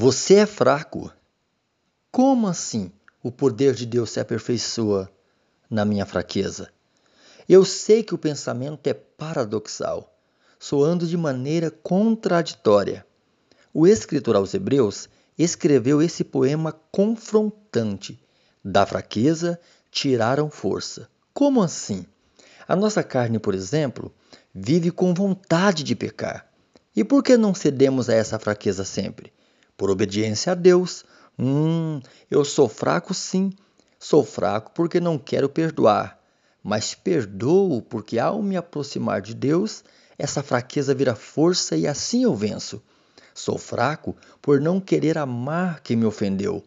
Você é fraco. Como assim o poder de Deus se aperfeiçoa na minha fraqueza? Eu sei que o pensamento é paradoxal, soando de maneira contraditória. O escritor aos Hebreus escreveu esse poema confrontante. Da fraqueza tiraram força. Como assim? A nossa carne, por exemplo, vive com vontade de pecar. E por que não cedemos a essa fraqueza sempre? Por obediência a Deus. Hum, eu sou fraco sim. Sou fraco porque não quero perdoar. Mas perdoo porque, ao me aproximar de Deus, essa fraqueza vira força e assim eu venço. Sou fraco por não querer amar quem me ofendeu.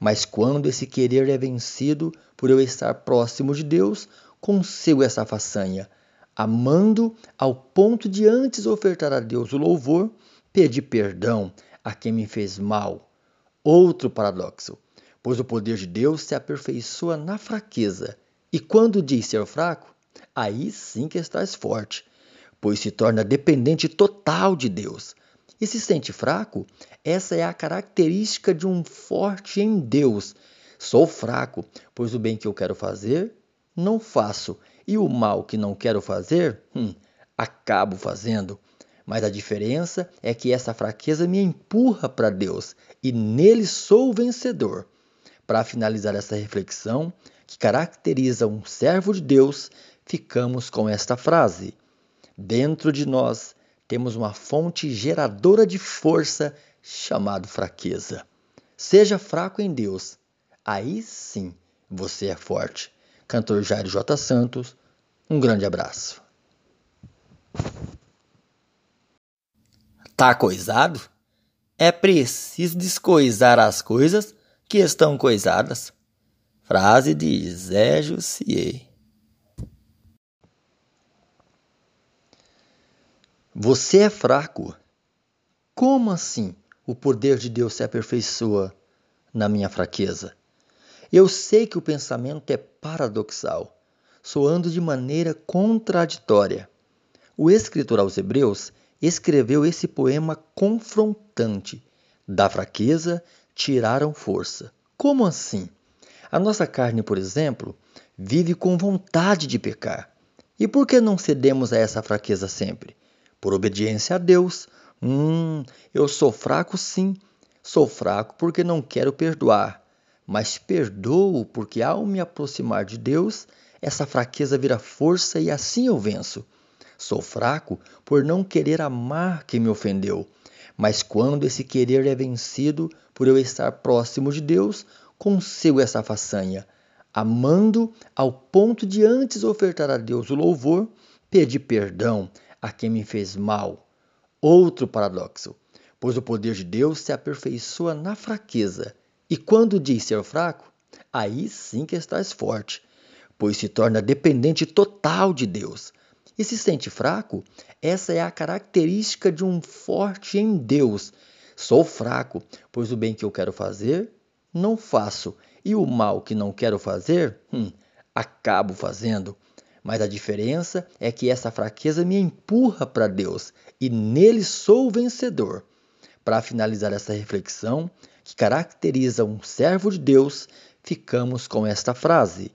Mas quando esse querer é vencido por eu estar próximo de Deus, consigo essa façanha, amando ao ponto de antes ofertar a Deus o louvor, pedir perdão a quem me fez mal. Outro paradoxo, pois o poder de Deus se aperfeiçoa na fraqueza, e quando diz ser fraco, aí sim que estás forte, pois se torna dependente total de Deus. E se sente fraco, essa é a característica de um forte em Deus. Sou fraco, pois o bem que eu quero fazer, não faço, e o mal que não quero fazer, hum, acabo fazendo. Mas a diferença é que essa fraqueza me empurra para Deus e nele sou vencedor. Para finalizar essa reflexão, que caracteriza um servo de Deus, ficamos com esta frase: Dentro de nós temos uma fonte geradora de força chamada fraqueza. Seja fraco em Deus, aí sim você é forte. Cantor Jairo J. Santos, um grande abraço. Tá coisado? É preciso descoisar as coisas que estão coisadas. Frase de Zé Jussier. Você é fraco. Como assim o poder de Deus se aperfeiçoa na minha fraqueza? Eu sei que o pensamento é paradoxal, soando de maneira contraditória. O escritor aos Hebreus escreveu esse poema confrontante. Da fraqueza tiraram força. Como assim? A nossa carne, por exemplo, vive com vontade de pecar. E por que não cedemos a essa fraqueza sempre? Por obediência a Deus. Hum, eu sou fraco sim. Sou fraco porque não quero perdoar. Mas perdoo porque, ao me aproximar de Deus, essa fraqueza vira força e assim eu venço. Sou fraco por não querer amar quem me ofendeu. Mas quando esse querer é vencido por eu estar próximo de Deus, consigo essa façanha, amando ao ponto de antes ofertar a Deus o louvor, pedir perdão a quem me fez mal. Outro paradoxo, pois o poder de Deus se aperfeiçoa na fraqueza, e quando diz ser fraco, aí sim que estás forte, pois se torna dependente total de Deus e se sente fraco, essa é a característica de um forte em Deus. Sou fraco, pois o bem que eu quero fazer, não faço, e o mal que não quero fazer, hum, acabo fazendo. Mas a diferença é que essa fraqueza me empurra para Deus e nele sou vencedor. Para finalizar essa reflexão, que caracteriza um servo de Deus, ficamos com esta frase: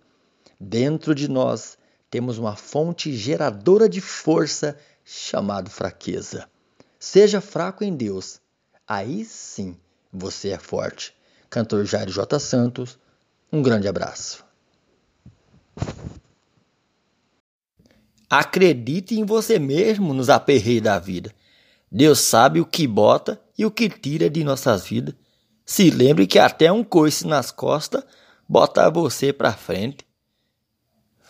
Dentro de nós temos uma fonte geradora de força chamada fraqueza. Seja fraco em Deus, aí sim você é forte. Cantor Jairo J. Santos, um grande abraço. Acredite em você mesmo nos aperreios da vida. Deus sabe o que bota e o que tira de nossas vidas. Se lembre que até um coice nas costas bota você para frente.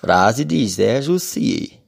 Frase de Zé Jussier.